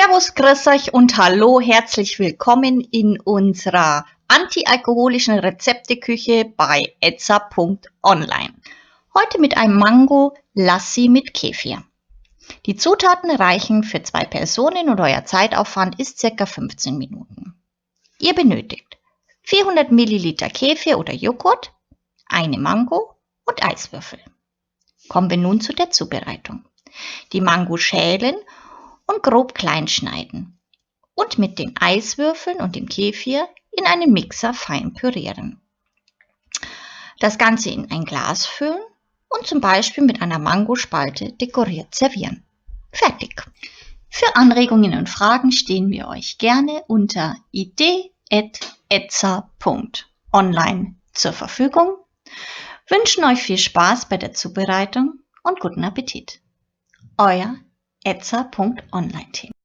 Servus, grüß euch und hallo, herzlich willkommen in unserer antialkoholischen Rezepteküche bei etza.online. Heute mit einem Mango Lassi mit Kefir. Die Zutaten reichen für zwei Personen und euer Zeitaufwand ist circa 15 Minuten. Ihr benötigt 400 Milliliter Kefir oder Joghurt, eine Mango und Eiswürfel. Kommen wir nun zu der Zubereitung. Die Mango schälen und grob klein schneiden und mit den Eiswürfeln und dem Kefir in einen Mixer fein pürieren. Das Ganze in ein Glas füllen und zum Beispiel mit einer Mangospalte dekoriert servieren. Fertig. Für Anregungen und Fragen stehen wir euch gerne unter idee.etza.online zur Verfügung, wünschen euch viel Spaß bei der Zubereitung und guten Appetit. Euer etza.online-Team.